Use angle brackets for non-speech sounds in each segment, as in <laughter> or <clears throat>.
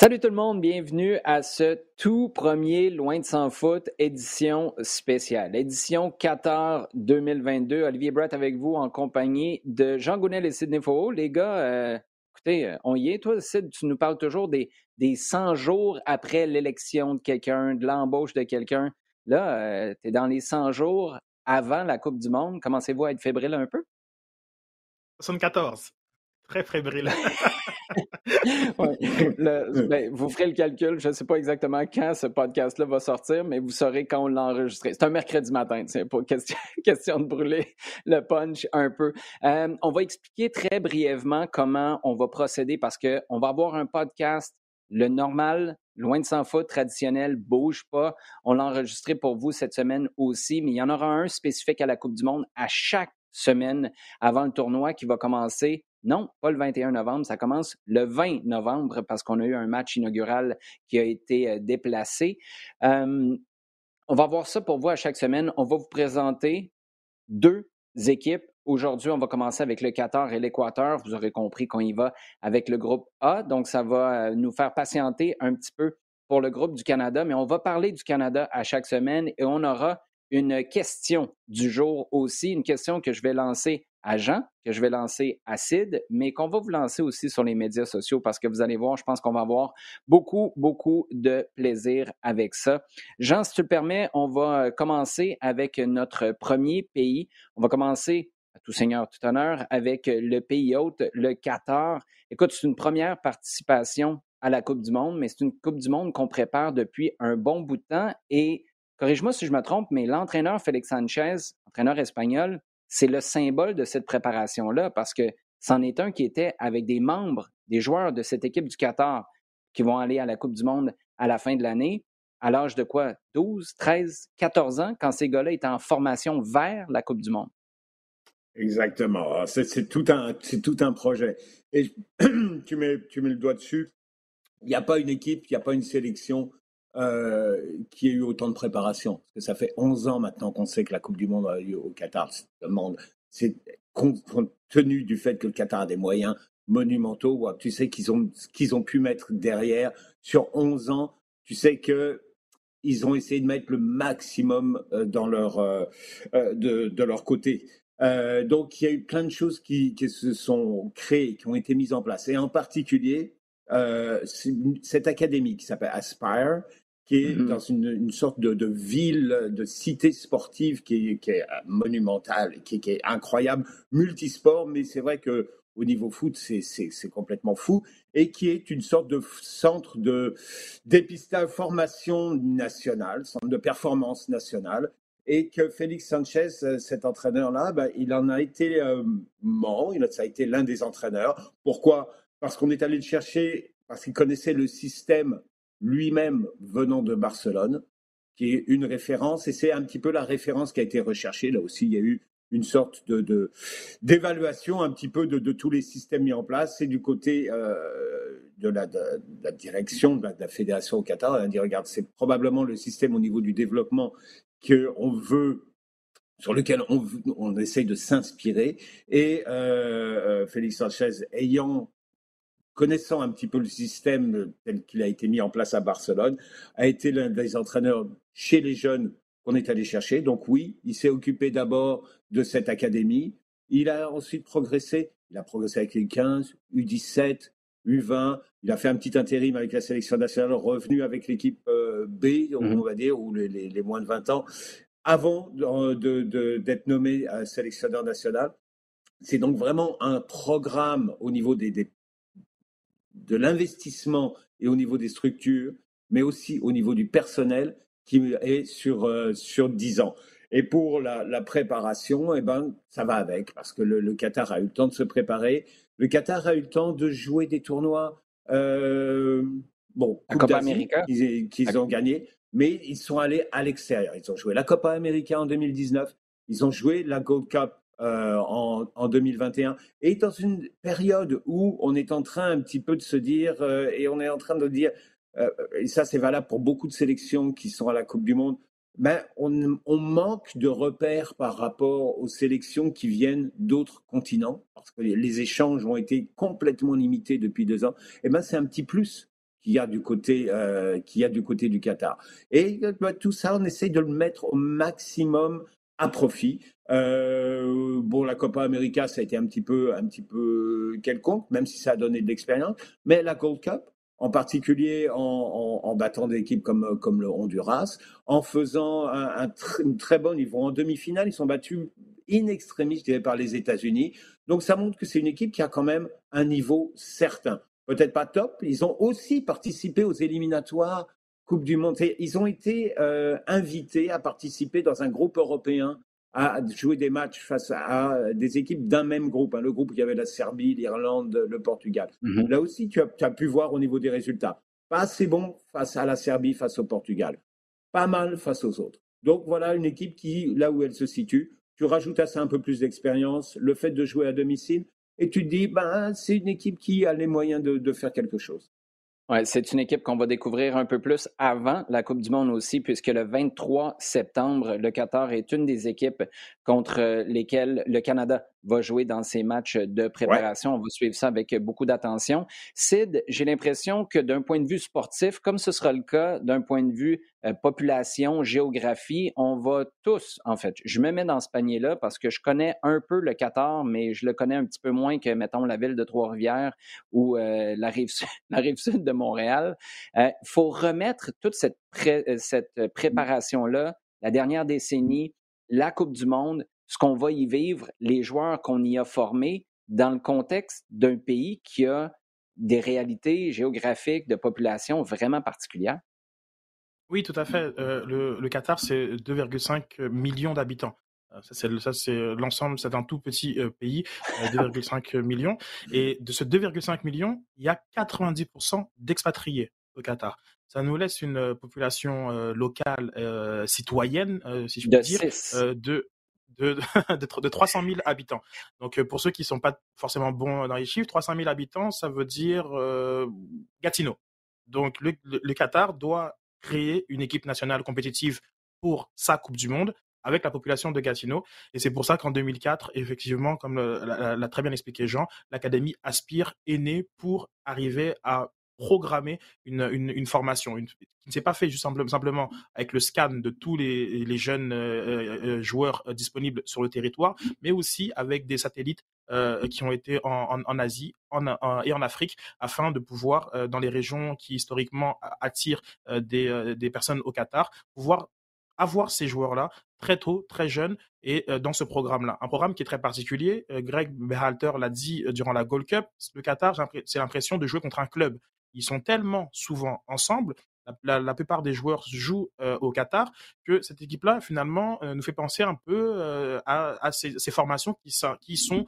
Salut tout le monde, bienvenue à ce tout premier Loin de sans foot édition spéciale, édition Qatar 2022. Olivier Brett avec vous en compagnie de Jean Gounel et Sidney Faux. Les gars, euh, écoutez, euh, on y est. Toi, Sid, tu nous parles toujours des, des 100 jours après l'élection de quelqu'un, de l'embauche de quelqu'un. Là, euh, tu es dans les 100 jours avant la Coupe du Monde. Commencez-vous à être fébrile un peu? 74. Très fébrile. <laughs> <laughs> Ben, vous ferez le calcul. Je ne sais pas exactement quand ce podcast-là va sortir, mais vous saurez quand on l'a enregistré. C'est un mercredi matin, c'est pas question, <laughs> question, de brûler le punch un peu. Euh, on va expliquer très brièvement comment on va procéder parce qu'on va avoir un podcast, le normal, loin de sans faute, traditionnel, bouge pas. On l'a enregistré pour vous cette semaine aussi, mais il y en aura un spécifique à la Coupe du Monde à chaque semaine avant le tournoi qui va commencer non, pas le 21 novembre, ça commence le 20 novembre parce qu'on a eu un match inaugural qui a été euh, déplacé. on va voir ça pour vous à chaque semaine. On va vous présenter deux équipes. Aujourd'hui, on va commencer avec le Qatar et l'Équateur. Vous aurez compris qu'on y va avec le groupe A. Donc, ça va euh, nous faire patienter un petit peu pour le groupe du Canada, mais on va parler du Canada à chaque semaine et on aura une question du jour aussi, une question que je vais lancer à Jean, que je vais lancer à Sid, mais qu'on va vous lancer aussi sur les médias sociaux parce que vous allez voir, je pense qu'on va avoir beaucoup, beaucoup de plaisir avec ça. Jean, si tu le permets, on va euh, commencer avec notre premier pays. On va commencer à tout seigneur, tout honneur, avec le pays hôte, le Qatar. Écoute, c'est une première participation à la Coupe du Monde, mais c'est une Coupe du Monde qu'on prépare depuis un bon bout de temps. Et corrige-moi si je me trompe, mais l'entraîneur Félix Sanchez, entraîneur espagnol, c'est le symbole de cette préparation-là parce que c'en est un qui était avec des membres, des joueurs de cette équipe du Qatar qui vont aller à la Coupe du Monde à la fin de l'année, à l'âge de quoi? 12, 13, 14 ans, quand ces gars-là étaient en formation vers la Coupe du Monde. Exactement. Ah, c'est tout, un, projet. <clears throat> Tu mets le doigt dessus. Il n'y a pas une équipe, il n'y a pas une sélection euh, qui ait eu autant de préparation. Parce que ça fait 11 ans maintenant qu'on sait que la Coupe du Monde a eu au Qatar. C'est compte tenu du fait que le Qatar a des moyens monumentaux. Tu sais qu'ils ont, qu'ils ont pu mettre derrière sur 11 ans. Tu sais que ils ont essayé de mettre le maximum euh, dans leur, euh, de, leur côté. donc il y a eu plein de choses qui, se sont créées, qui ont été mises en place. Et en particulier, cette académie qui s'appelle Aspire, qui est mm-hmm. dans une, une sorte de, de, ville, de cité sportive qui est, qui est monumentale, qui, qui, est incroyable, multisport, mais c'est vrai que au niveau foot, c'est complètement fou, et qui est une sorte de centre de dépistage, formation nationale, centre de performance nationale, et que Félix Sanchez, euh, cet entraîneur-là, ben, il en a été euh, il a, ça a été l'un des entraîneurs. Pourquoi? Parce qu'on est allé le chercher, parce qu'il connaissait le système lui-même venant de Barcelone, qui est une référence, et c'est un petit peu la référence qui a été recherchée. Là aussi, il y a eu une sorte de d'évaluation un petit peu de, tous les systèmes mis en place. C'est du côté euh, de, la, direction de la, fédération au Qatar. On dit regarde, c'est probablement le système au niveau du développement que on veut sur lequel on, on essaye de s'inspirer. Et euh, euh Félix Sanchez ayant connaissant un petit peu le système tel qu'il a été mis en place à Barcelone, a été l'un des entraîneurs chez les jeunes qu'on est allé chercher. Donc oui, il s'est occupé d'abord de cette académie. Il a ensuite progressé. Il a progressé avec les 15, U17, U20. Il a fait un petit intérim avec la sélection nationale, revenu avec l'équipe euh, B, on mhm. va dire, ou les, moins de 20 ans, avant d'être nommé sélectionneur national. C'est donc vraiment un programme au niveau des, des de l'investissement et au niveau des structures, mais aussi au niveau du personnel qui est sur, euh, sur 10 ans. Et pour la, préparation, eh ben, ça va avec, parce que le, Qatar a eu le temps de se préparer. Le Qatar a eu le temps de jouer des tournois, euh, bon, Coupe América qu'ils ont gagné, mais ils sont allés à l'extérieur. Ils ont joué la Copa América en 2019, ils ont joué la Gold Cup euh, en, 2021. Et dans une période où on est en train un petit peu de se dire, euh, et on est en train de dire, euh, et ça c'est valable pour beaucoup de sélections qui sont à la Coupe du Monde, ben, on, manque de repères par rapport aux sélections qui viennent d'autres continents, parce que les échanges ont été complètement limités depuis deux ans. Et ben, c'est un petit plus qu'il y a du côté euh, a du côté du Qatar. Et bah, tout ça, on essaye de le mettre au maximum à profit. Euh, bon, la Copa América, ça a été un petit peu un petit peu quelconque, même si ça a donné de l'expérience. Mais la Gold Cup, en particulier en, battant des équipes comme, comme le Honduras, en faisant un, un une très bon niveau. En demi-finale, ils sont battus in extremis, je dirais, par les États-Unis. Donc ça montre que c'est une équipe qui a quand même un niveau certain. Peut-être pas top, ils ont aussi participé aux éliminatoires Coupe du Monde. Ils ont été euh, invités à participer dans un groupe européen à jouer des matchs face à des équipes d'un même groupe, hein, le groupe où il y avait la Serbie, l'Irlande, le Portugal. Mhm. Là aussi, tu as, tu as, pu voir au niveau des résultats. Pas assez bon face à la Serbie, face au Portugal. Pas mal face aux autres. Donc voilà une équipe qui, là où elle se situe, tu rajoutes à ça un peu plus d'expérience, le fait de jouer à domicile, et tu te dis, ben, c'est une équipe qui a les moyens de, de faire quelque chose. C'est une équipe qu'on va découvrir un peu plus avant la Coupe du Monde aussi, puisque le 23 septembre, le Qatar est une des équipes contre lesquelles le Canada va jouer dans ses matchs de préparation. On va suivre ça avec beaucoup d'attention. Sid, j'ai l'impression que d'un point de vue sportif, comme ce sera le cas d'un point de vue euh, population, géographie, on va tous, en fait, je me mets dans ce panier-là parce que je connais un peu le Qatar, mais je le connais un petit peu moins que, mettons, la ville de Trois-Rivières ou euh, la, rive, <laughs> la rive sud de Montréal. Il euh, faut remettre toute cette, cette préparation-là, la dernière décennie, la Coupe du Monde, ce qu'on va y vivre, les joueurs qu'on y a formés dans le contexte d'un pays qui a des réalités géographiques de population vraiment particulières? Oui, tout à fait. Euh, le, Qatar, c'est 2,5 millions d'habitants. Euh, ça, c'est l'ensemble, c'est un tout petit euh, pays, <laughs> 2,5 millions. Et de ce 2,5 millions, il y a 90% d'expatriés au Qatar. Ça nous laisse une population locale, citoyenne, si je puis dire, de de, de, <laughs> 300 000 habitants. Donc, euh, pour ceux qui ne sont pas forcément bons dans les chiffres, 300 000 habitants, ça veut dire euh, Gatineau. Donc, le, le, Qatar doit créer une équipe nationale compétitive pour sa Coupe du Monde avec la population de Gatineau. Et c'est pour ça qu'en 2004, effectivement, comme l'a très bien expliqué Jean, l'Académie Aspire est née pour arriver à programmer une, formation, qui ne s'est pas fait juste simplement avec le scan de tous les, jeunes euh, euh, joueurs euh, disponibles sur le territoire, mais aussi avec des satellites qui ont été en, Asie en, et en Afrique afin de pouvoir, dans les régions qui historiquement attirent des, personnes au Qatar, pouvoir avoir ces joueurs-là très tôt, très jeunes, et dans ce programme-là. Un programme qui est très particulier. Greg Berhalter l'a dit durant la Gold Cup. Le Qatar, c'est l'impression de jouer contre un club ils sont tellement souvent ensemble. La, plupart des joueurs jouent euh, au Qatar que cette équipe-là, finalement, euh, nous fait penser un peu euh, à, ces, formations qui, sont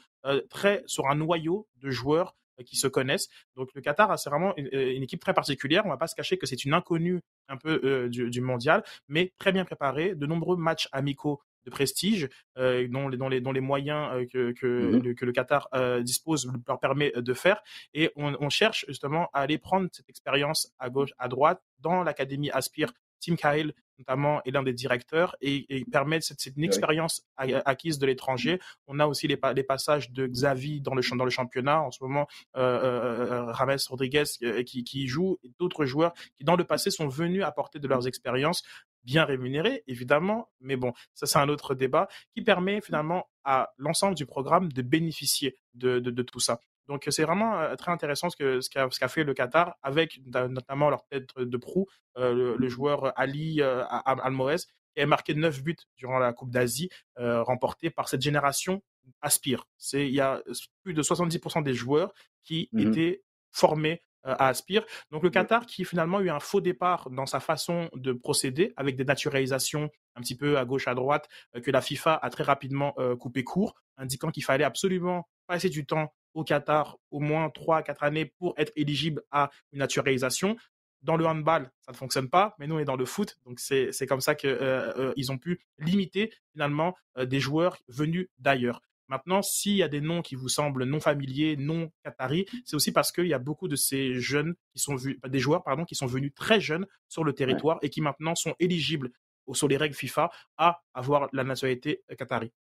très sur un noyau de joueurs qui se connaissent. Donc le Qatar, c'est vraiment une, équipe très particulière. On ne va pas se cacher que c'est une inconnue un peu du, mondial, mais très bien préparée. De nombreux matchs amicaux de prestige, euh, dont, les, dont, les, dont les moyens euh, que, que, mmh le, que, le, Qatar euh, dispose leur permet de faire. Et on, on, cherche justement à aller prendre cette expérience à gauche, à droite, dans l'Académie Aspire Tim Cahill, notamment, est l'un des directeurs et, et permet cette, cette une expérience acquise de l'étranger. On a aussi les, les, passages de Xavi dans le, dans le championnat. En ce moment, Rames Rodriguez qui, qui joue et d'autres joueurs qui, dans le passé, sont venus apporter de leurs expériences bien rémunérés, évidemment, mais bon, ça c'est un autre débat qui permet finalement à l'ensemble du programme de bénéficier de, de, de tout ça. Donc c'est vraiment euh, très intéressant ce qu'a ce qu'a fait le Qatar avec notamment leur tête de proue, euh, le, joueur Ali euh, Almoez, qui a marqué 9 buts durant la Coupe d'Asie euh, remportée par cette génération Aspire. C'est il y a plus de 70% des joueurs qui mmh étaient formés à Aspire. Donc le Qatar qui finalement a eu un faux départ dans sa façon de procéder avec des naturalisations un petit peu à gauche à droite que la FIFA a très rapidement coupé court, indiquant qu'il fallait absolument passer du temps au Qatar au moins 3 4 années pour être éligible à une naturalisation. Dans le handball, ça ne fonctionne pas, mais nous on est dans le foot, donc c'est comme ça qu'ils euh, euh, ils ont pu limiter finalement euh, des joueurs venus d'ailleurs. Maintenant, s'il y a des noms qui vous semblent non familiers, non qataris, c'est aussi parce qu'il y a beaucoup de ces jeunes qui sont des joueurs pardon, qui sont venus très jeunes sur le territoire et qui maintenant sont éligibles sur les règles FIFA à avoir la nationalité qatari.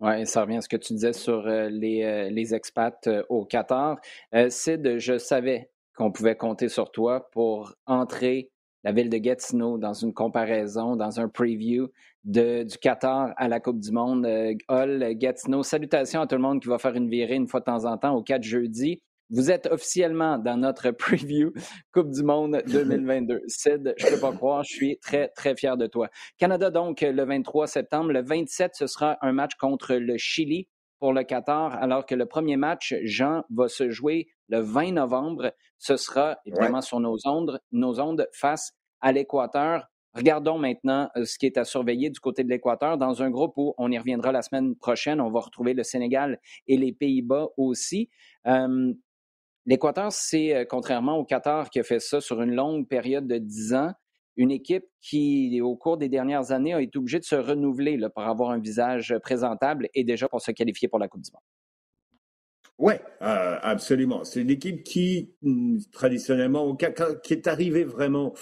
Oui, ça revient à ce que tu disais sur les, les expats au Qatar. Sid, je savais qu'on pouvait compter sur toi pour entrer la ville de Gatineau dans une comparaison, dans un preview de, du Qatar à la Coupe du Monde. Euh, Hall, Gatineau, salutations à tout le monde qui va faire une virée une fois de temps en temps au 4 jeudi. Vous êtes officiellement dans notre <laughs> preview Coupe du Monde 2022. <laughs> Sid, je ne peux pas croire, je suis très, très fier de toi. Canada, donc, le 23 septembre. Le 27, ce sera un match contre le Chili pour le Qatar, alors que le premier match, Jean, va se jouer le 20 novembre. Ce sera évidemment sur nos ondes, nos ondes face à l'Équateur. Regardons maintenant euh, ce qui est à surveiller du côté de l'Équateur dans un groupe où on y reviendra la semaine prochaine. On va retrouver le Sénégal et les Pays-Bas aussi. Euh, L'Équateur, c'est, euh, contrairement au Qatar qui a fait ça sur une longue période de dix ans, une équipe qui, au cours des dernières années, a été obligée de se renouveler pour avoir un visage présentable et déjà pour se qualifier pour la Coupe du Monde. Oui, euh, absolument. C'est une équipe qui, hum, traditionnellement, qui est arrivée vraiment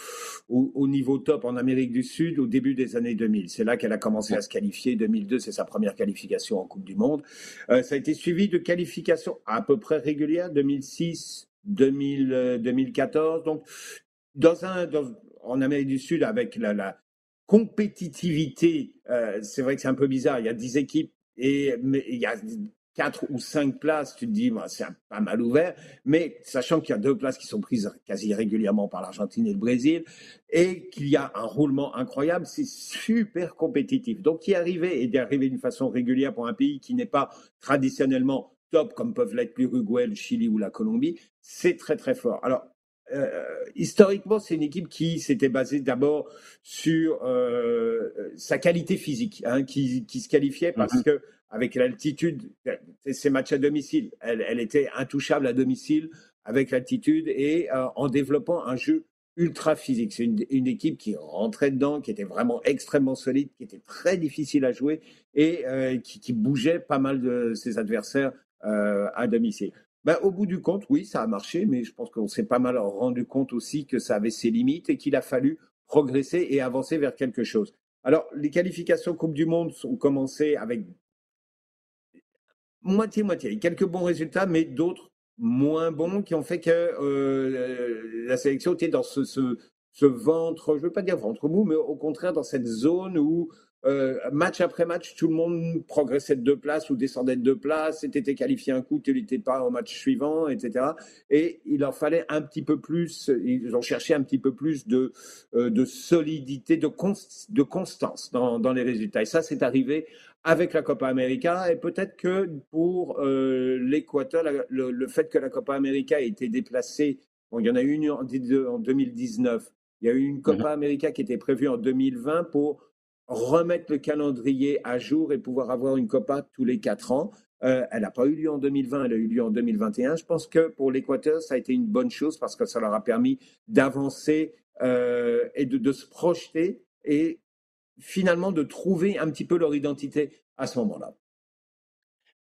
au, niveau top en Amérique du Sud au début des années 2000. C'est là qu'elle a commencé à se qualifier. 2002, c'est sa première qualification en Coupe du Monde. Euh, ça a été suivi de qualifications à peu près régulières, 2006, 2000, 2014. Donc, dans un, en Amérique du Sud, avec la, la compétitivité, euh, c'est vrai que c'est un peu bizarre. Il y a 10 équipes et mais il y a quatre ou cinq places, tu te dis, bah, c'est pas mal ouvert, mais sachant qu'il y a deux places qui sont prises quasi régulièrement par l'Argentine et le Brésil, et qu'il y a un roulement incroyable, c'est super compétitif. Donc, y arriver et d'y arriver d'une façon régulière pour un pays qui n'est pas traditionnellement top, comme peuvent l'être l'Uruguay, le Chili ou la Colombie, c'est très très fort. Alors, euh, historiquement, c'est une équipe qui s'était basée d'abord sur euh, sa qualité physique, hein, qui, qui, se qualifiait parce mm-hmm. que avec l'altitude, ces matchs à domicile, elle, elle, était intouchable à domicile avec l'altitude et euh, en développant un jeu ultra physique. C'est une, une, équipe qui rentrait dedans, qui était vraiment extrêmement solide, qui était très difficile à jouer et qui, qui, bougeait pas mal de ses adversaires euh, à domicile. Ben, au bout du compte, oui, ça a marché, mais je pense qu'on s'est pas mal rendu compte aussi que ça avait ses limites et qu'il a fallu progresser et avancer vers quelque chose. Alors, les qualifications Coupe du Monde ont commencé avec moitié-moitié. Quelques bons résultats, mais d'autres moins bons qui ont fait que euh, la sélection était dans ce, ce, ce ventre, je ne veux pas dire ventre mou, mais au contraire dans cette zone où euh, match après match, tout le monde progressait de deux places ou descendait de deux places, était qualifié un coup, tu n'étais pas au match suivant, etc. Et il en fallait un petit peu plus, ils ont cherché un petit peu plus de, euh, de solidité, de, de constance dans, dans les résultats. Et ça, c'est arrivé avec la Copa América et peut-être que pour euh, l'Équateur, le, fait que la Copa América ait été déplacée, bon, il y en a eu une en, 2019, il y a eu une Copa mhm. América qui était prévue en 2020 pour remettre le calendrier à jour et pouvoir avoir une Copa tous les quatre ans. Euh, elle n'a pas eu lieu en 2020, elle a eu lieu en 2021. Je pense que pour l'Équateur, ça a été une bonne chose parce que ça leur a permis d'avancer euh, et de, de, se projeter et finalement de trouver un petit peu leur identité à ce moment-là.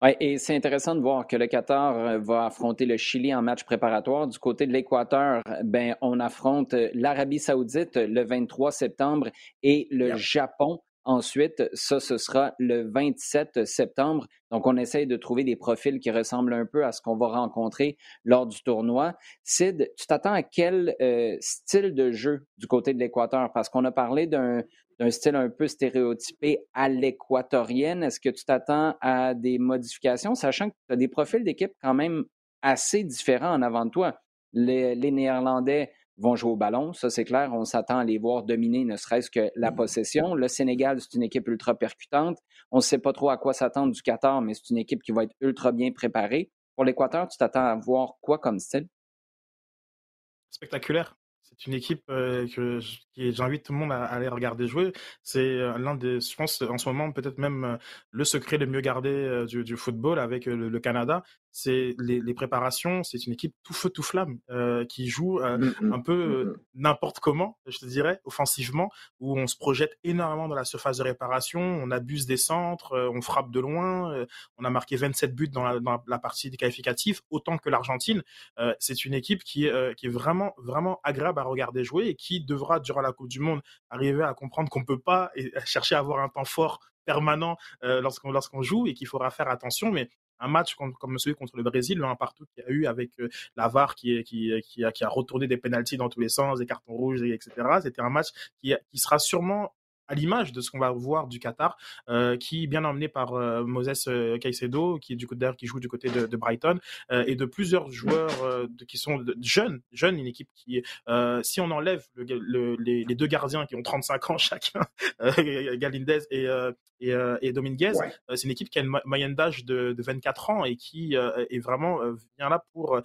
Oui, et c'est intéressant de voir que le Qatar euh, va affronter le Chili en match préparatoire. Du côté de l'Équateur, ben, on affronte l'Arabie saoudite le 23 septembre et le Japon Ensuite, ça, ce sera le 27 septembre. Donc, on essaye de trouver des profils qui ressemblent un peu à ce qu'on va rencontrer lors du tournoi. Sid, tu t'attends à quel euh, style de jeu du côté de l'Équateur? Parce qu'on a parlé d'un style un peu stéréotypé à l'équatorienne. Est-ce que tu t'attends à des modifications, sachant que tu as des profils d'équipe quand même assez différents en avant de toi? Les, Néerlandais vont jouer au ballon, ça c'est clair. On s'attend à les voir dominer ne serait-ce que la possession. Le Sénégal, c'est une équipe ultra percutante. On ne sait pas trop à quoi s'attendre du Qatar, mais c'est une équipe qui va être ultra bien préparée. Pour l'Équateur, tu t'attends à voir quoi comme style? Spectaculaire. C'est une équipe euh, que j'invite tout le monde à, aller regarder jouer. C'est euh, l'un des, je pense, en ce moment peut-être même euh, le secret le mieux gardé du, football avec le, Canada. C'est les, préparations. C'est une équipe tout feu tout flamme qui joue mmh, mmh. un peu mmh, n'importe comment, je te dirais, offensivement, où on se projette énormément dans la surface de réparation. On abuse des centres, on frappe de loin. on a marqué 27 buts dans la, dans la partie qualificative, autant que l'Argentine. c'est une équipe qui, qui est vraiment vraiment agréable à regarder jouer et qui devra, durant la Coupe du Monde, arriver à comprendre qu'on ne peut pas chercher à avoir un temps fort permanent euh, lorsqu'on lorsqu'on joue et qu'il faudra faire attention. Mais un match comme celui contre le Brésil, le 1 partout qu'il y a eu avec la VAR qui, a, retourné des pénalties dans tous les sens, des cartons rouges, etc. C'était un match qui sera sûrement à l'image de ce qu'on va voir du Qatar, euh, qui bien emmené par euh, Moses euh, Caicedo, qui est du côté qui joue du côté de, Brighton, et de plusieurs joueurs qui sont jeunes, jeunes, une équipe qui, si on enlève les, deux gardiens qui ont 35 ans <laughs> chacun, Galindez et, et, Dominguez, c'est une équipe qui a une moyenne d'âge de, 24 ans et qui est vraiment vient là pour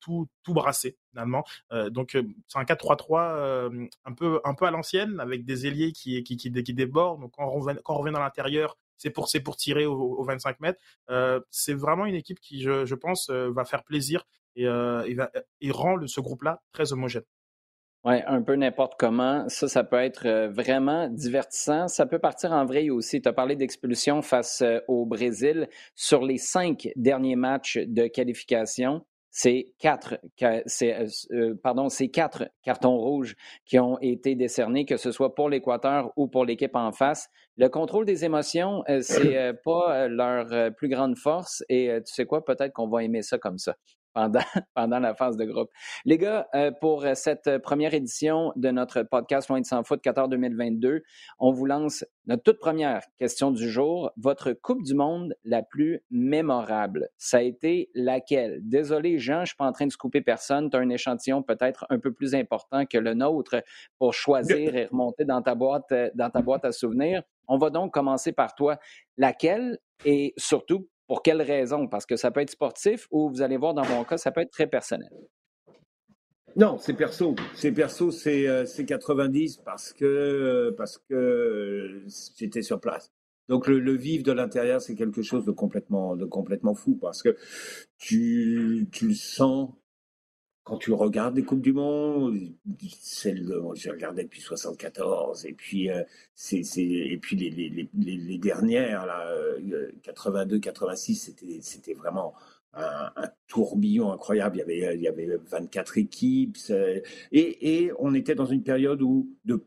tout, tout brasser finalement. donc c'est un 4-3-3 un peu un peu à l'ancienne avec des ailiers qui qui, qui, déborde. Donc, quand on revient, quand revient dans l'intérieur, c'est pour, pour tirer aux, 25 mètres. Euh, c'est vraiment une équipe qui, je, pense, euh, va faire plaisir et, euh, et, rend ce groupe-là très homogène. Oui, un peu n'importe comment. Ça, ça peut être vraiment divertissant. Ça peut partir en vrai aussi. Tu as parlé d'expulsion face au Brésil. Sur les cinq derniers matchs de qualification, c'est quatre, euh, euh, pardon, quatre cartons rouges qui ont été décernés, que ce soit pour l'Équateur ou pour l'équipe en face. Le contrôle des émotions, euh, c'est pas leur plus grande force et tu sais quoi, peut-être qu'on va aimer ça comme ça pendant, <laughs> pendant la phase de groupe. Les gars, euh, pour cette première édition de notre podcast Loin de sans foot Qatar 2022, on vous lance notre toute première question du jour. Votre Coupe du Monde la plus mémorable, ça a été laquelle? Désolé, Jean, je suis pas en train de couper personne. Tu as un échantillon peut-être un peu plus important que le nôtre pour choisir et remonter dans ta boîte, dans ta boîte à souvenirs. On va donc commencer par toi. Laquelle? Et surtout, pour quelles raisons? Parce que ça peut être sportif ou vous allez voir dans mon cas, ça peut être très personnel. Non, c'est perso. C'est perso, c'est 90 euh, parce que, euh, parce que j'étais sur place. Donc le, le vivre de l'intérieur, c'est quelque chose de complètement, de complètement fou parce que tu, tu le sens quand tu regardes les Coupes du Monde, celle j'ai regardé depuis 74, et puis, euh, c'est, et puis les, les, les, dernières, là, 82, euh, 86, c'était, c'était vraiment un, tourbillon incroyable. Il y avait, il y avait 24 équipes, et, et on était dans une période où de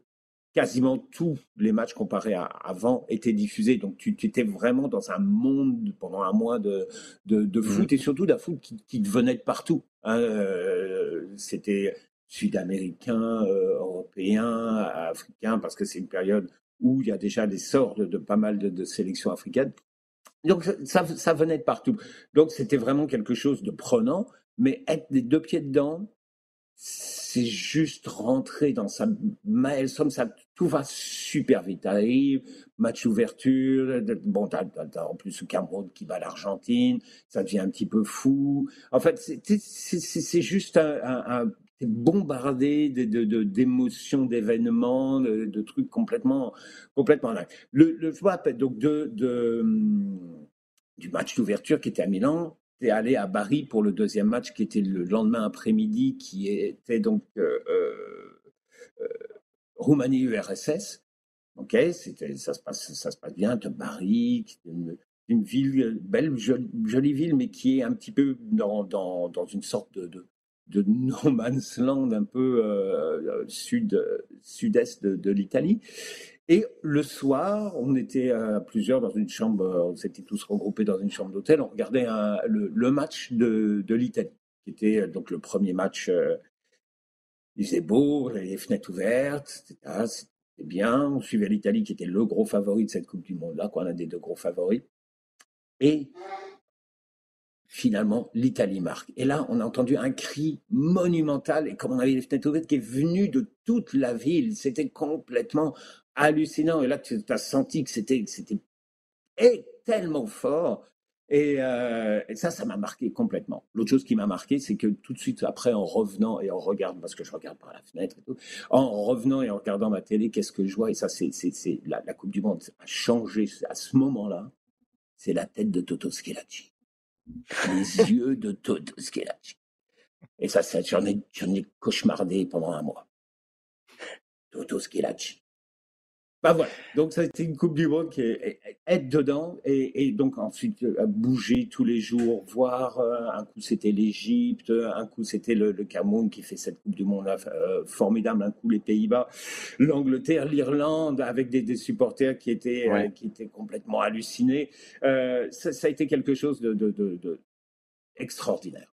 quasiment tous les matchs comparés à avant étaient diffusés. Donc tu, étais vraiment dans un monde pendant un mois de, de, de mmh. foot et surtout d'un foot qui, qui venait de partout. Hein. Euh, c'était sud-américain, euh, européen, africain, parce que c'est une période où il y a déjà l'essor de, de pas mal de, sélections africaines. Donc ça, ça venait de partout. Donc c'était vraiment quelque chose de prenant, mais être des deux pieds dedans, c'est juste rentrer dans sa somme, ça, tout va super vite. Arrive, match ouverture, bon, t'as, en plus le Cameroun qui bat l'Argentine, ça devient un petit peu fou. En fait, c'est, juste un, un, bombardé de, de, d'émotions, d'événements, de, trucs complètement, complètement Le, le je donc de, de, du match d'ouverture qui était à Milan, est allé à Paris pour le deuxième match qui était le lendemain après-midi, qui était donc euh, euh, euh Roumanie-URSS. Ok, c'était, ça se passe, ça se passe bien. De Paris, une, une ville belle, jolie, ville, mais qui est un petit peu dans, dans, une sorte de, de, de no man's land un peu sud, sud-est de, de l'Italie. Et le soir, on était à plusieurs dans une chambre, on s'était tous regroupés dans une chambre d'hôtel, on regardait le, match de, de l'Italie, qui était euh, donc le premier match. Euh, il faisait beau, les fenêtres ouvertes, c'était bien. On suivait l'Italie, qui était le gros favori de cette Coupe du Monde-là, qu'on a des deux gros favoris. Et finalement, l'Italie marque. Et là, on a entendu un cri monumental, et comme on avait les fenêtres ouvertes, qui est venu de toute la ville. C'était complètement hallucinant. Et là, tu as senti que c'était, tellement fort. Euh, et, ça, ça m'a marqué complètement. L'autre chose qui m'a marqué, c'est que tout de suite après, en revenant et en regardant, parce que je regarde par la fenêtre en revenant et en regardant ma télé, qu'est-ce que je vois? Et ça, c'est, c'est, la, Coupe du Monde a changé à ce moment-là. C'est la tête de Toto Schelacci. Les yeux de Toto Schelacci. Et ça, j'en, ai, ai cauchemardé pendant un mois. Toto Schelacci Bah voilà, donc ça a été une Coupe du Monde qui est être dedans et, donc ensuite euh, bouger tous les jours, voir euh, un coup c'était l'Égypte, un coup c'était le, Cameroun qui fait cette Coupe du Monde euh, formidable, un coup les Pays-Bas, l'Angleterre, l'Irlande avec des, supporters qui étaient qui étaient complètement hallucinés. Ça, a été quelque chose de, de, de extraordinaire.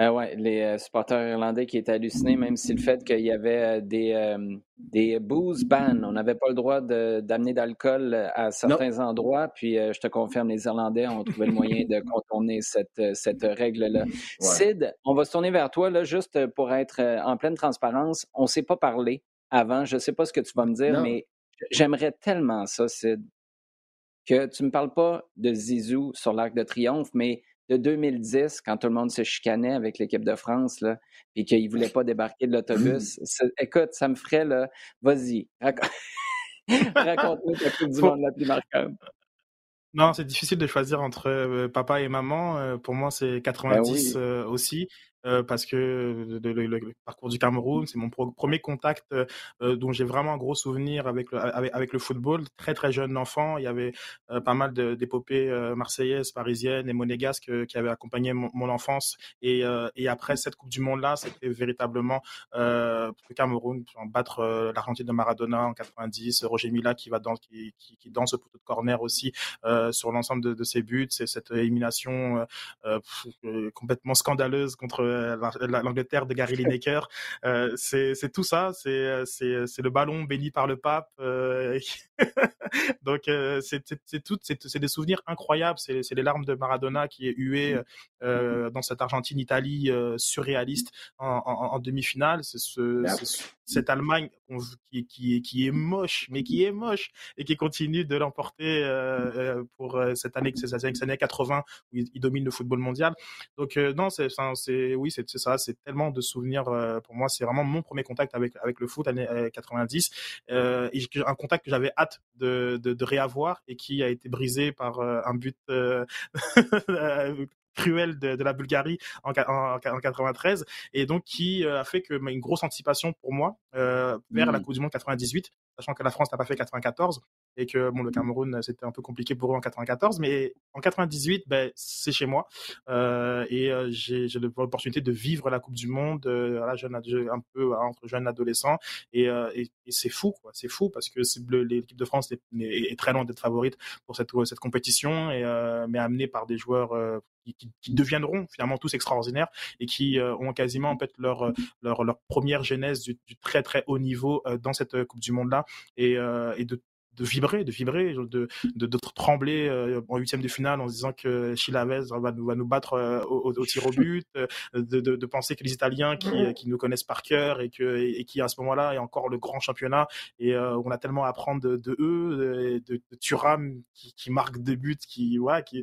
Euh, les euh, supporters irlandais qui étaient hallucinés, même si le fait qu'il y avait euh, des, des booze bans, on n'avait pas le droit d'amener d'alcool à certains endroits. Puis je te confirme, les Irlandais ont trouvé le moyen de contourner cette, cette règle-là. Sid, on va se tourner vers toi, là, juste pour être en pleine transparence. On ne s'est pas parlé avant. Je ne sais pas ce que tu vas me dire, mais j'aimerais tellement ça, Sid, que tu ne me parles pas de Zizou sur l'Arc de Triomphe, mais de 2010, quand tout le monde se chicanait avec l'équipe de France, là, et qu'il ne voulait pas débarquer de l'autobus. <laughs> écoute, ça me ferait, là, vas-y, <laughs> raconte-nous ta Coupe du Monde la plus marquante. Non, c'est difficile de choisir entre euh, papa et maman. Euh, pour moi, c'est 90 ben euh, aussi. Euh, parce que le, parcours du Cameroun, c'est mon premier contact euh, euh, dont j'ai vraiment un gros souvenir avec le, avec, le football. Très très jeune enfant, il y avait pas mal d'épopées marseillaises, parisiennes et monégasques qui avaient accompagné mon, enfance. Et, et, après cette Coupe du Monde là, c'était véritablement le Cameroun battre l'Argentine de Maradona en 90, Roger Mila qui va dans qui, qui, qui danse au poteau de corner aussi sur l'ensemble de, de, ses buts. C'est cette élimination complètement scandaleuse contre euh, l'Angleterre de Gary Lineker. <laughs> Euh, c'est tout ça, c'est c'est le ballon béni par le pape. Euh, <laughs> donc c'est tout, c'est des souvenirs incroyables. C'est les larmes de Maradona qui est hué dans cette Argentine-Italie surréaliste en, en, en demi-finale. C'est ce, cette Allemagne qui, qui, qui, est moche, mais qui est moche et qui continue de l'emporter euh, pour cette année, ces années 80 où il, domine le football mondial. Donc non, c'est oui, c'est ça, c'est tellement de souvenirs euh, pour moi. C'est vraiment mon premier contact avec avec le foot année 90 euh, et un contact que j'avais hâte de, de, réavoir et qui a été brisé par euh, un but <laughs> cruel de, de, la Bulgarie en, en, en, 93 et donc qui a fait que une grosse anticipation pour moi euh, vers la mmh. Coupe du Monde 98 sachant que la France n'a pas fait 94 et que bon, le Cameroun, c'était un peu compliqué pour eux en 94, mais en 98, ben, c'est chez moi euh, et euh, j'ai l'opportunité de vivre la Coupe du Monde euh, à jeune, un peu entre jeunes adolescents et, euh, et, et c'est fou, quoi. C'est fou parce que l'équipe de France est, est, très loin d'être favorite pour cette, cette compétition et euh, mais amenée par des joueurs qui, deviendront finalement tous extraordinaires et qui ont quasiment en fait leur leur, leur première genèse du, très très haut niveau dans cette Coupe du Monde là et, et de de vibrer, de vibrer, de, de, de trembler euh, en huitième de finale en se disant que Chilavez va nous, va nous battre euh, au, au, tir au but, euh, de, de, de, penser que les Italiens qui, qui nous connaissent par cœur et, que, et, qui à ce moment-là est encore le grand championnat et on a tellement à apprendre de, de eux, de, Thuram qui, qui marque des buts qui, ouais, qui,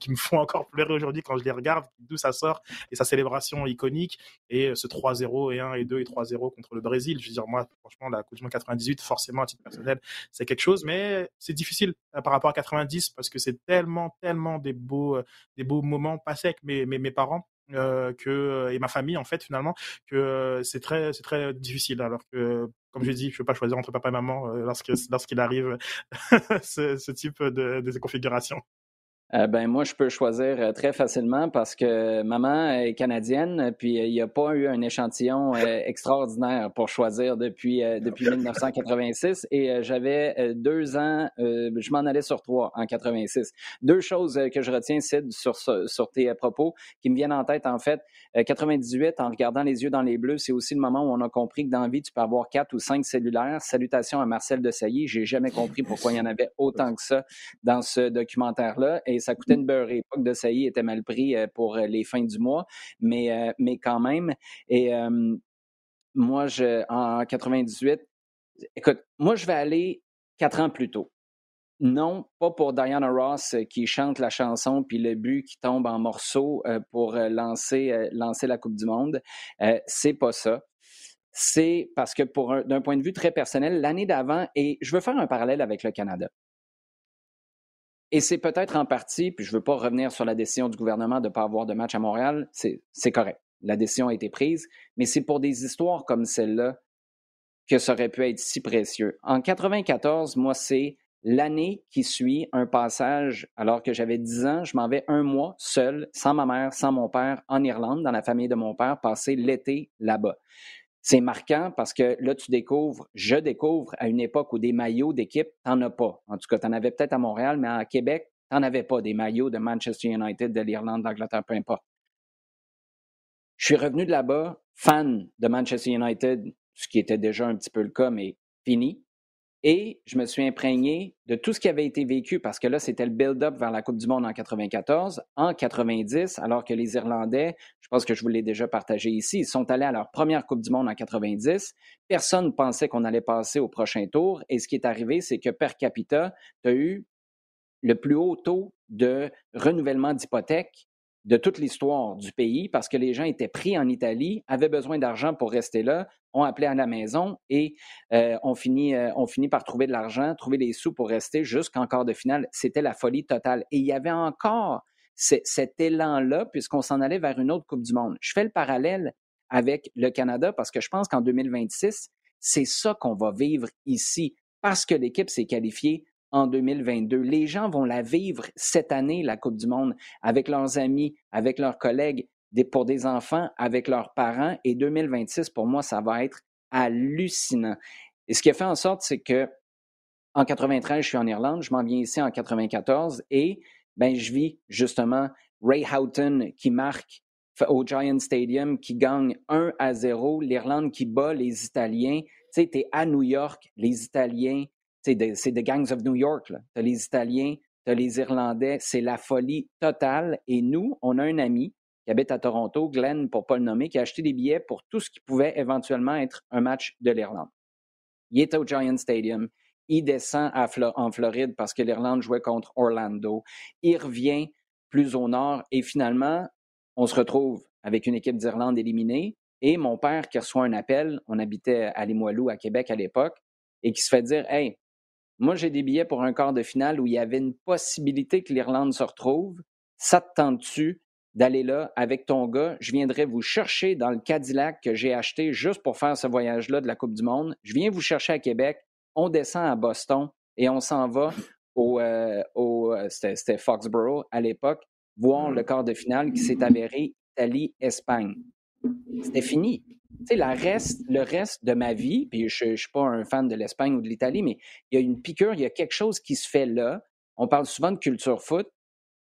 qui me font encore pleurer aujourd'hui quand je les regarde, d'où ça sort et sa célébration iconique et ce 3-0 et 1 et 2 et 3-0 contre le Brésil. Je veux dire, moi, franchement, la Coupe du Monde 98, forcément, à titre personnel, c'est quelque mais c'est difficile euh, par rapport à 90 parce que c'est tellement, tellement des beaux, euh, des beaux moments passés avec mes, mes, parents. Euh, que et ma famille en fait finalement que c'est très c'est très difficile alors que comme je dit je peux pas choisir entre papa et maman lorsque lorsqu'il arrive <laughs> ce, type de configuration euh, ben moi, je peux choisir euh, très facilement parce que maman est canadienne, puis euh, il n'y a pas eu un échantillon <laughs> extraordinaire pour choisir depuis, depuis 1986. Et j'avais deux ans, je m'en allais sur trois en 86. Deux choses que je retiens, Sid, sur, sur tes propos qui me viennent en tête, en fait. 98, en regardant les yeux dans les bleus, c'est aussi le moment où on a compris que dans la vie, tu peux avoir quatre ou cinq cellulaires. Salutations à Marcel de Sailly. J'ai jamais compris pourquoi il y en avait autant que ça dans ce documentaire-là. Et ça coûtait une beurrée. Pas que de Sailly était mal pris euh, pour euh, les fins du mois, mais, euh, mais quand même. Et moi, je, en 98, écoute, moi, je vais aller quatre ans plus tôt. Non, pas pour Diana Ross qui chante la chanson puis le but qui tombe en morceaux pour lancer, lancer la Coupe du Monde. c'est pas ça. C'est parce que pour d'un point de vue très personnel, l'année d'avant, et je veux faire un parallèle avec le Canada. Et c'est peut-être en partie, puis je ne veux pas revenir sur la décision du gouvernement de ne pas avoir de match à Montréal, c'est correct. La décision a été prise, mais c'est pour des histoires comme celle-là que ça aurait pu être si précieux. En 94, moi, c'est l'année qui suit un passage, alors que j'avais 10 ans, je m'en vais un mois seul, sans ma mère, sans mon père, en Irlande, dans la famille de mon père, passer l'été là-bas. C'est marquant parce que là, tu découvres, je découvre à une époque où des maillots d'équipe, t'en as pas. En tout cas, tu en avais peut-être à Montréal, mais à Québec, t'en avais pas des maillots de Manchester United, de l'Irlande, d'Angleterre, peu importe. Je suis revenu de là-bas, fan de Manchester United, ce qui était déjà un petit peu le cas, mais fini. Et je me suis imprégné de tout ce qui avait été vécu parce que là, c'était le build-up vers la Coupe du Monde en 94. En 90, alors que les Irlandais, je pense que je vous l'ai déjà partagé ici, ils sont allés à leur première Coupe du Monde en 90. Personne ne pensait qu'on allait passer au prochain tour. Et ce qui est arrivé, c'est que per capita, tu as eu le plus haut taux de renouvellement d'hypothèques de toute l'histoire du pays parce que les gens étaient pris en Italie, avaient besoin d'argent pour rester là, ont appelé à la maison et euh, on, finit, euh, par trouver de l'argent, trouver des sous pour rester jusqu'en quart de finale. C'était la folie totale. Et il y avait encore cet élan-là puisqu'on s'en allait vers une autre Coupe du Monde. Je fais le parallèle avec le Canada parce que je pense qu'en 2026, c'est ça qu'on va vivre ici parce que l'équipe s'est qualifiée en 2022. Les gens vont la vivre cette année, la Coupe du Monde, avec leurs amis, avec leurs collègues, pour des enfants, avec leurs parents. Et 2026, pour moi, ça va être hallucinant. Et ce qui a fait en sorte, c'est que en 93, je suis en Irlande, je m'en viens ici en 94 et ben, je vis justement Ray Houghton qui marque au Giant Stadium, qui gagne 1 à 0, l'Irlande qui bat les Italiens. Tu sais, tu es à New York, les Italiens c'est The Gangs of New York. Tu as les Italiens, tu as les Irlandais, c'est la folie totale. Et nous, on a un ami qui habite à Toronto, Glenn, pour ne pas le nommer, qui a acheté des billets pour tout ce qui pouvait éventuellement être un match de l'Irlande. Il est au Giant Stadium. Il descend en Floride parce que l'Irlande jouait contre Orlando. Il revient plus au nord et finalement, on se retrouve avec une équipe d'Irlande éliminée. Et mon père qui reçoit un appel, on habitait à Limoilou, à Québec à l'époque, et qui se fait dire Hey, moi, j'ai des billets pour un quart de finale où il y avait une possibilité que l'Irlande se retrouve. Ça te tente-tu d'aller là avec ton gars? Je viendrai vous chercher dans le Cadillac que j'ai acheté juste pour faire ce voyage-là de la Coupe du Monde. Je viens vous chercher à Québec. On descend à Boston et on s'en va au, euh, au euh, c'était Foxborough à l'époque, voir le quart de finale qui s'est avéré Italie-Espagne. C'était fini le reste de ma vie, puis je ne suis pas un fan de l'Espagne ou de l'Italie, mais il y a une piqûre, il y a quelque chose qui se fait là. On parle souvent de culture foot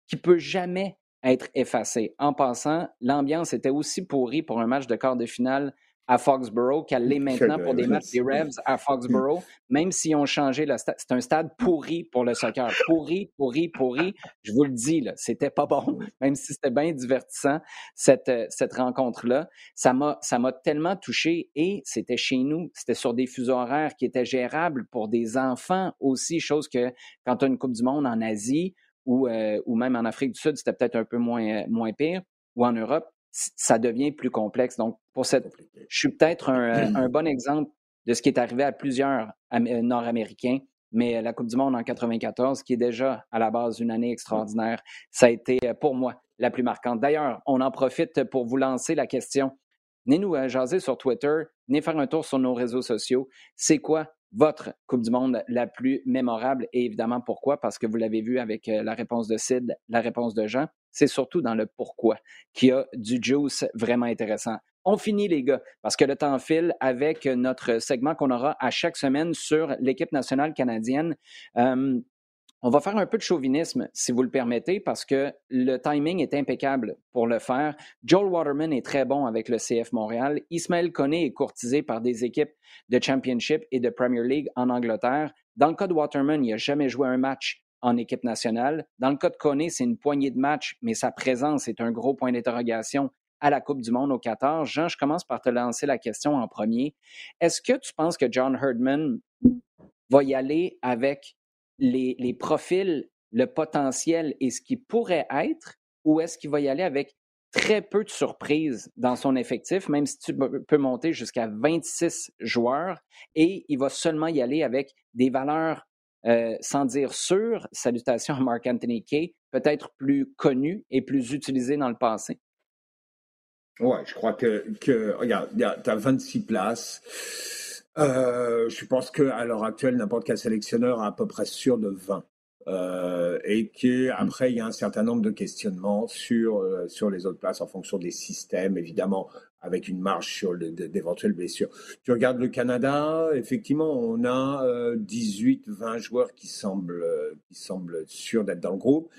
qui peut jamais être effacé. En passant, l'ambiance était aussi pourrie pour un match de quart de finale à Foxborough qu'elle l'est maintenant pour des matchs des Revs à Foxborough, <laughs> même s'ils ont changé le stade. C'est un stade pourri pour le soccer. Pourri, pourri, pourri. Je vous le dis, là, c'était pas bon, <laughs> même si c'était bien divertissant, cette, euh, cette rencontre-là. Ça m'a, ça m'a tellement touché et c'était chez nous. C'était sur des fuseaux horaires qui étaient gérables pour des enfants aussi, chose que quand tu as une Coupe du Monde en Asie ou, euh, ou même en Afrique du Sud, c'était peut-être un peu moins, moins pire, ou en Europe, ça devient plus complexe. Donc, pour cette, je suis peut-être <clears throat> un, bon exemple de ce qui est arrivé à plusieurs euh, Nord-Américains, mais la Coupe du Monde en 94, qui est déjà à la base une année extraordinaire, ça a été euh, pour moi la plus marquante. D'ailleurs, on en profite pour vous lancer la question. Venez nous euh, jaser sur Twitter, venez faire un tour sur nos réseaux sociaux. C'est quoi votre Coupe du Monde la plus mémorable et évidemment pourquoi? Parce que vous l'avez vu avec la réponse de Sid, la réponse de Jean c'est surtout dans le pourquoi qu'il y a du juice vraiment intéressant. On finit, les gars, parce que le temps file avec notre segment qu'on aura à chaque semaine sur l'équipe nationale canadienne. Euh, on va faire un peu de chauvinisme, si vous le permettez, parce que le timing est impeccable pour le faire. Joel Waterman est très bon avec le CF Montréal. Ismaël Koné est courtisé par des équipes de Championship et de Premier League en Angleterre. Dans le cas de Waterman, il n'a jamais joué un match en équipe nationale. Dans le cas de Koné, c'est une poignée de matchs, mais sa présence est un gros point d'interrogation à la Coupe du Monde au Qatar. Jean, je commence par te lancer la question en premier. Est-ce que tu penses que John Herdman va y aller avec les, profils, le potentiel et ce qui pourrait être, ou est-ce qu'il va y aller avec très peu de surprises dans son effectif, même si tu peux monter jusqu'à 26 joueurs, et il va seulement y aller avec des valeurs euh, sans dire sûr, salutations à Mark Anthony Kay, peut-être plus connu et plus utilisé dans le passé? Oui, je crois que, que regarde, tu as 26 places. Euh, Je pense qu'à l'heure actuelle, n'importe quel sélectionneur a à peu près sûr de 20. Euh, et qu'après, il y a un certain nombre de questionnements sur, euh, sur les autres places en fonction des systèmes, évidemment, avec une marge sur d'éventuelles blessures. Tu regardes le Canada, effectivement, on a 18, 20 joueurs qui semblent, qui semblent sûrs d'être dans le groupe.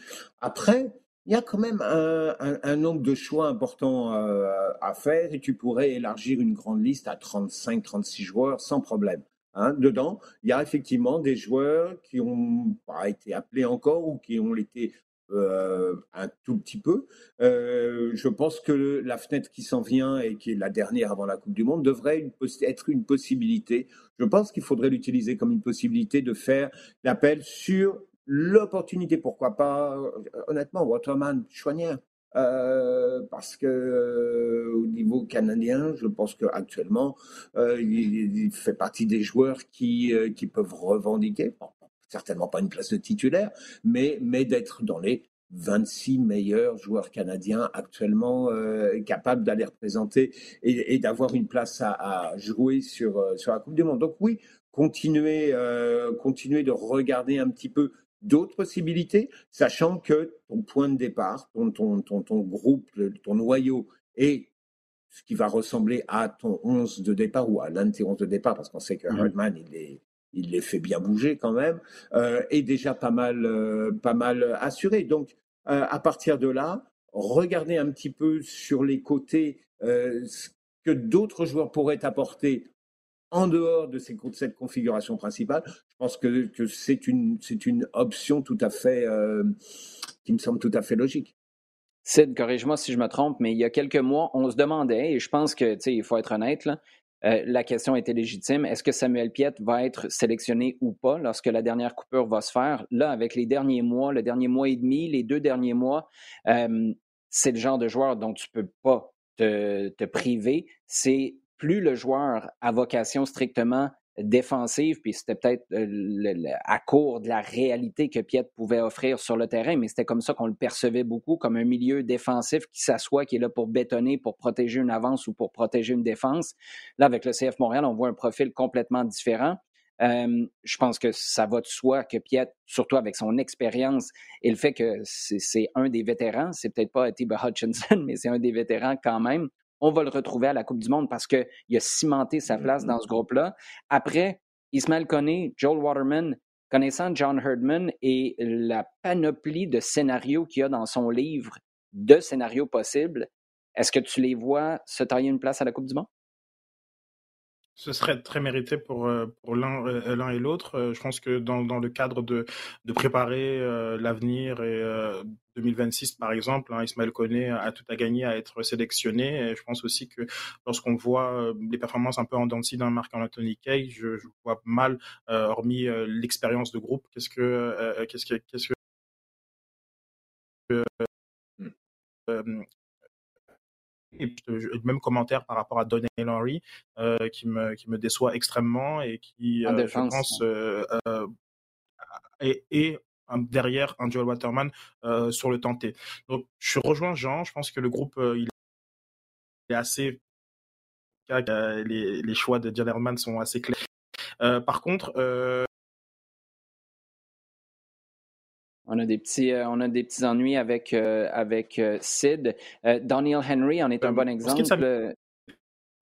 Après, il y a quand même un, nombre de choix importants à faire et tu pourrais élargir une grande liste à 35, 36 joueurs sans problème. Hein. Dedans, il y a effectivement des joueurs qui n'ont pas été appelés encore ou qui ont été euh, un tout petit peu. Euh, je pense que la fenêtre qui s'en vient et qui est la dernière avant la Coupe du Monde devrait être une possibilité. Je pense qu'il faudrait l'utiliser comme une possibilité de faire l'appel sur l'opportunité, pourquoi pas, euh, honnêtement, Waterman, Chouanière. Euh, parce que euh, au niveau canadien, je pense qu'actuellement, euh, il, fait partie des joueurs qui, euh, qui peuvent revendiquer, certainement pas une place de titulaire, mais, mais d'être dans les 26 meilleurs joueurs canadiens actuellement capables d'aller représenter et, d'avoir une place à, à, jouer sur, sur la Coupe du Monde. Donc oui, continuer, continuer de regarder un petit peu d'autres possibilités, sachant que ton point de départ, ton, ton, ton, ton groupe, ton noyau est ce qui va ressembler à ton 11 de départ ou à l'un de tes 11 de départ, parce qu'on sait que Hardman, il, est, il les fait bien bouger quand même, euh, est déjà pas mal, euh, pas mal assuré. Donc, euh, à partir de là, regardez un petit peu sur les côtés ce que d'autres joueurs pourraient apporter en dehors de, ces, cette configuration principale, je pense que, c'est une, option tout à fait, euh, qui me semble tout à fait logique. Sid, corrige-moi si je me trompe, mais il y a quelques mois, on se demandait, et je pense que, il faut être honnête, euh, la question était légitime. Est-ce que Samuel Piette va être sélectionné ou pas lorsque la dernière coupure va se faire? Là, avec les derniers mois, le dernier mois et demi, les deux derniers mois, euh, c'est le genre de joueur dont tu peux pas te, te priver. C'est plus le joueur a vocation strictement défensive, puis c'était peut-être euh, à court de la réalité que Piet pouvait offrir sur le terrain, mais c'était comme ça qu'on le percevait beaucoup, comme un milieu défensif qui s'assoit, qui est là pour bétonner, pour protéger une avance ou pour protéger une défense. Là, avec le CF Montréal, on voit un profil complètement différent. Je pense que ça va de soi que Piet, surtout avec son expérience et le fait que c'est un des vétérans, c'est peut-être pas Tiba Hutchinson, <laughs> mais c'est un des vétérans quand même on va le retrouver à la Coupe du Monde parce qu'il a cimenté sa place dans ce groupe-là. Après, Ismaël Koné, Joel Waterman, connaissant John Herdman et la panoplie de scénarios qu'il y a dans son livre, de scénarios possibles, est-ce que tu les vois se tailler une place à la Coupe du Monde? Ce serait très mérité pour, euh, pour l'un euh, l'un et l'autre. Euh, je pense que dans, dans le cadre de, de préparer l'avenir et 2026 par exemple, hein, Ismaël Koné a tout à gagner à être sélectionné. Et je pense aussi que lorsqu'on voit les performances un peu en dents d'un Marc-Anthony Kay, je, je, vois mal, hormis l'expérience de groupe, qu'est-ce que qu'est-ce que qu'est-ce que et le même commentaire par rapport à Donnell Henry euh, qui me qui me déçoit extrêmement et qui euh, je pense euh, est, est derrière un Joel Waterman sur le tenté. Donc je rejoins Jean, je pense que le groupe il est assez les, les choix de John Herman sont assez clairs. par contre, On a des petits, euh, on a des petits ennuis avec, euh, avec euh, Sid. Daniel Henry en est un bon exemple.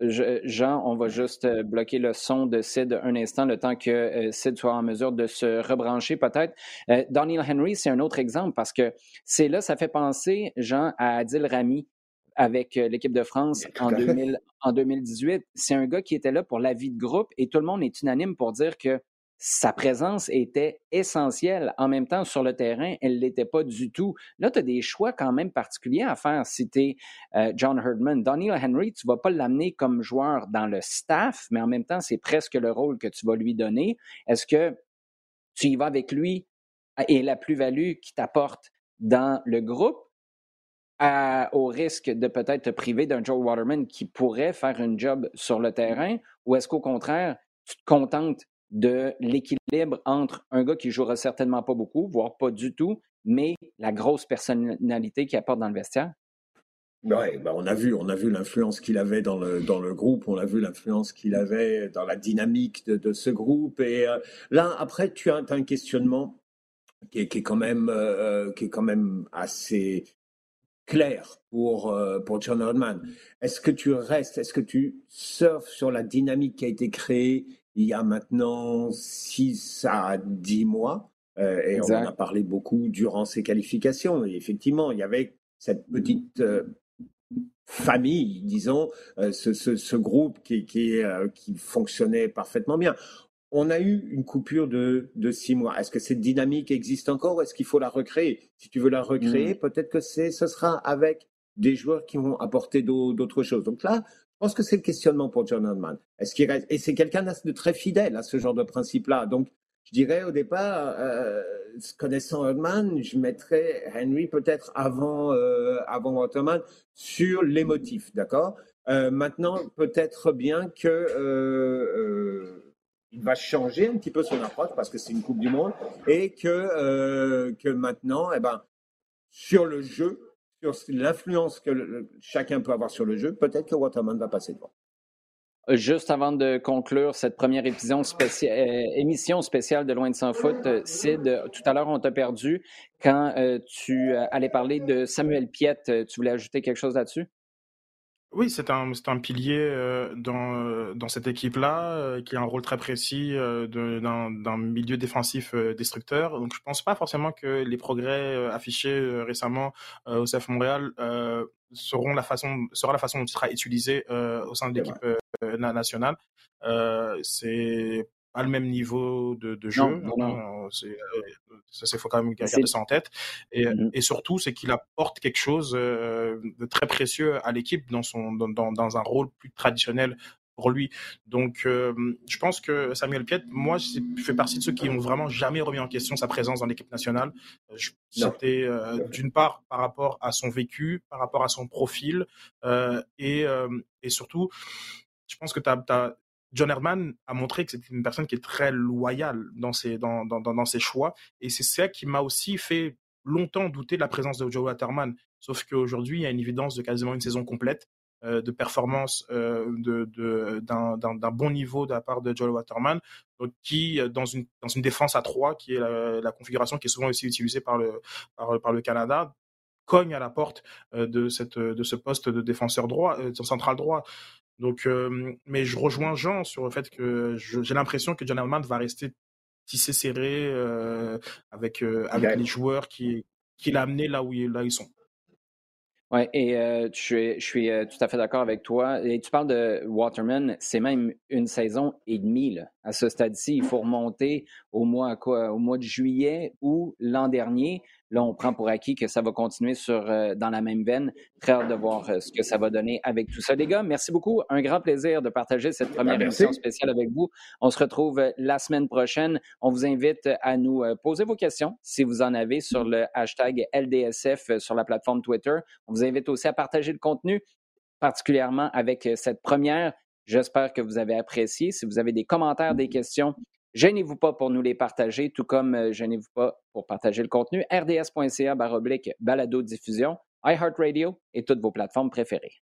Jean, on va juste bloquer le son de Sid un instant, le temps que Sid soit en mesure de se rebrancher peut-être. Daniel Henry, c'est un autre exemple parce que c'est là, ça fait penser, Jean, à Adil Rami avec l'équipe de France en, 2000, en 2018. C'est un gars qui était là pour la vie de groupe et tout le monde est unanime pour dire que sa présence était essentielle. En même temps, sur le terrain, elle ne l'était pas du tout. Là, tu as des choix quand même particuliers à faire si euh, John Herdman. Daniel Henry, tu ne vas pas l'amener comme joueur dans le staff, mais en même temps, c'est presque le rôle que tu vas lui donner. Est-ce que tu y vas avec lui et la plus-value qu'il t'apporte dans le groupe au risque de peut-être te priver d'un Joe Waterman qui pourrait faire un job sur le terrain, ou est-ce qu'au contraire, tu te contentes de l'équilibre entre un gars qui jouera certainement pas beaucoup, voire pas du tout, mais la grosse personnalité qu'il apporte dans le vestiaire? Ouais, bah on a vu, on a vu l'influence qu'il avait dans le dans le groupe, on a vu l'influence qu'il avait dans la dynamique de, de ce groupe. Et euh, là, après, tu as, un questionnement qui est, qui est quand même euh, qui est quand même assez clair pour euh, pour John Rodman. Est-ce que tu restes, est-ce que tu surfes sur la dynamique qui a été créée il y a maintenant 6 à 10 mois et on en a parlé beaucoup durant ces qualifications. Et effectivement, il y avait cette petite famille, disons, euh, ce, ce, ce, groupe qui, qui, euh, qui, fonctionnait parfaitement bien. On a eu une coupure de, de six mois. Est-ce que cette dynamique existe encore ou est-ce qu'il faut la recréer? Si tu veux la recréer, mmh. peut-être que c'est, ce sera avec des joueurs qui vont apporter d'autres choses. Donc là, pense que c'est le questionnement pour John reste Et c'est quelqu'un de très fidèle à ce genre de principe-là. Donc, je dirais au départ, euh, connaissant Herdman, je mettrais Henry peut-être avant, euh, avant sur l'émotif, d'accord? Euh, Maintenant, peut-être bien que euh, il va changer un petit peu son approche parce que c'est une Coupe du Monde et que, que maintenant, eh ben, sur le jeu, sur l'influence que chacun peut avoir sur le jeu, peut-être que Waterman va passer devant. Juste avant de conclure cette première euh, émission spéciale de Loin de sans foot, euh, Sid, tout à l'heure, on t'a perdu quand euh, tu allais parler de Samuel Piette. Tu voulais ajouter quelque chose là-dessus? Oui, c'est un, un pilier dans, dans cette équipe-là, qui a un rôle très précis d'un milieu défensif destructeur. Donc, je pense pas forcément que les progrès affichés récemment au CF Montréal seront la façon, sera la façon dont il sera utilisé au sein de l'équipe nationale. c'est pas le même niveau de, jeu. Non, non, ça, c'est faut quand même garder ça en tête. Et, mmh et surtout, c'est qu'il apporte quelque chose de très précieux à l'équipe dans son dans, dans, un rôle plus traditionnel pour lui. Donc, je pense que Samuel Piet, moi, je fais partie de ceux qui ont vraiment jamais remis en question sa présence dans l'équipe nationale. C'était d'une part par rapport à son vécu, par rapport à son profil, et, et surtout, je pense que tu as, John Herman a montré que c'était une personne qui est très loyale dans ses, dans, dans, dans ses choix. Et c'est ça qui m'a aussi fait longtemps douter de la présence de Joe Waterman. Sauf qu'aujourd'hui, il y a une évidence de quasiment une saison complète euh, de performance euh, de, d'un, bon niveau de la part de Joel Waterman, qui, dans une, dans une défense à 3, qui est la, configuration qui est souvent aussi utilisée par le, par, par le Canada, cogne à la porte euh, de, cette, de ce poste de défenseur droit, central droit. Donc, euh, mais je rejoins Jean sur le fait que j'ai l'impression que John Hellman va rester tissé serré euh, avec, euh, avec les joueurs qui, qui l'a amené là où, là où ils sont. Oui, et je, je, suis tout à fait d'accord avec toi. Et tu parles de Waterman, c'est même une saison et demie là, à ce stade-ci. Il faut remonter au mois, quoi, au mois de juillet ou l'an dernier. Là, on prend pour acquis que ça va continuer sur, euh, dans la même veine. Très hâte de voir euh, ce que ça va donner avec tout ça. Les gars, merci beaucoup. Un grand plaisir de partager cette première ben, émission spéciale avec vous. On se retrouve euh, la semaine prochaine. On vous invite à nous poser vos questions si vous en avez sur le hashtag LDSF sur la plateforme Twitter. On vous invite aussi à partager le contenu, particulièrement avec cette première. J'espère que vous avez apprécié. Si vous avez des commentaires, des questions, Gênez-vous pas pour nous les partager, tout comme euh, gênez-vous pas pour partager le contenu. rds.ca baroblique balado diffusion, iHeartRadio et toutes vos plateformes préférées.